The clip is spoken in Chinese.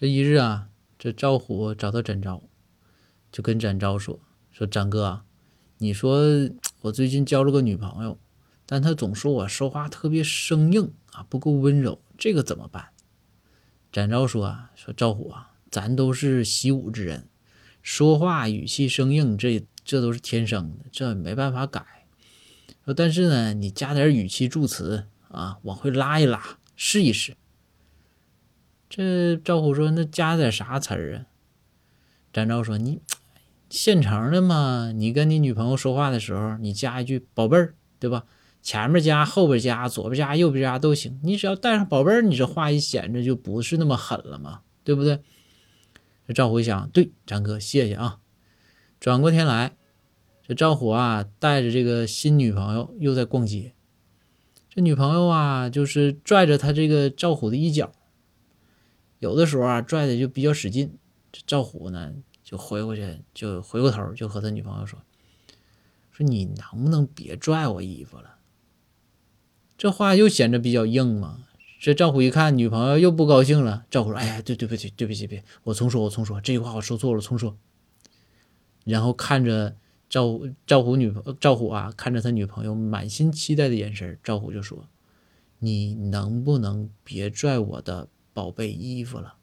这一日啊，这赵虎找到展昭，就跟展昭说：“说展哥，你说我最近交了个女朋友，但她总说我说话特别生硬啊，不够温柔，这个怎么办？”展昭说：“啊，说赵虎啊，咱都是习武之人，说话语气生硬，这这都是天生的，这没办法改。说但是呢，你加点语气助词啊，往回拉一拉，试一试。”这赵虎说：“那加点啥词儿啊？”展昭说：“你 现成的嘛，你跟你女朋友说话的时候，你加一句‘宝贝儿’，对吧？前面加，后边加，左边加，右边加都行。你只要带上‘宝贝儿’，你这话一显着就不是那么狠了嘛，对不对？”这赵虎一想：“对，展哥，谢谢啊。”转过天来，这赵虎啊，带着这个新女朋友又在逛街。这女朋友啊，就是拽着他这个赵虎的衣角。有的时候啊，拽的就比较使劲，这赵虎呢就回过去，就回过头就和他女朋友说：“说你能不能别拽我衣服了？”这话又显得比较硬嘛。这赵虎一看女朋友又不高兴了，赵虎说：“哎呀，对对不起，对不起，别，我重说，我重说，这句话我说错了，重说。”然后看着赵赵虎女朋赵虎啊，看着他女朋友满心期待的眼神，赵虎就说：“你能不能别拽我的？”宝贝衣服了。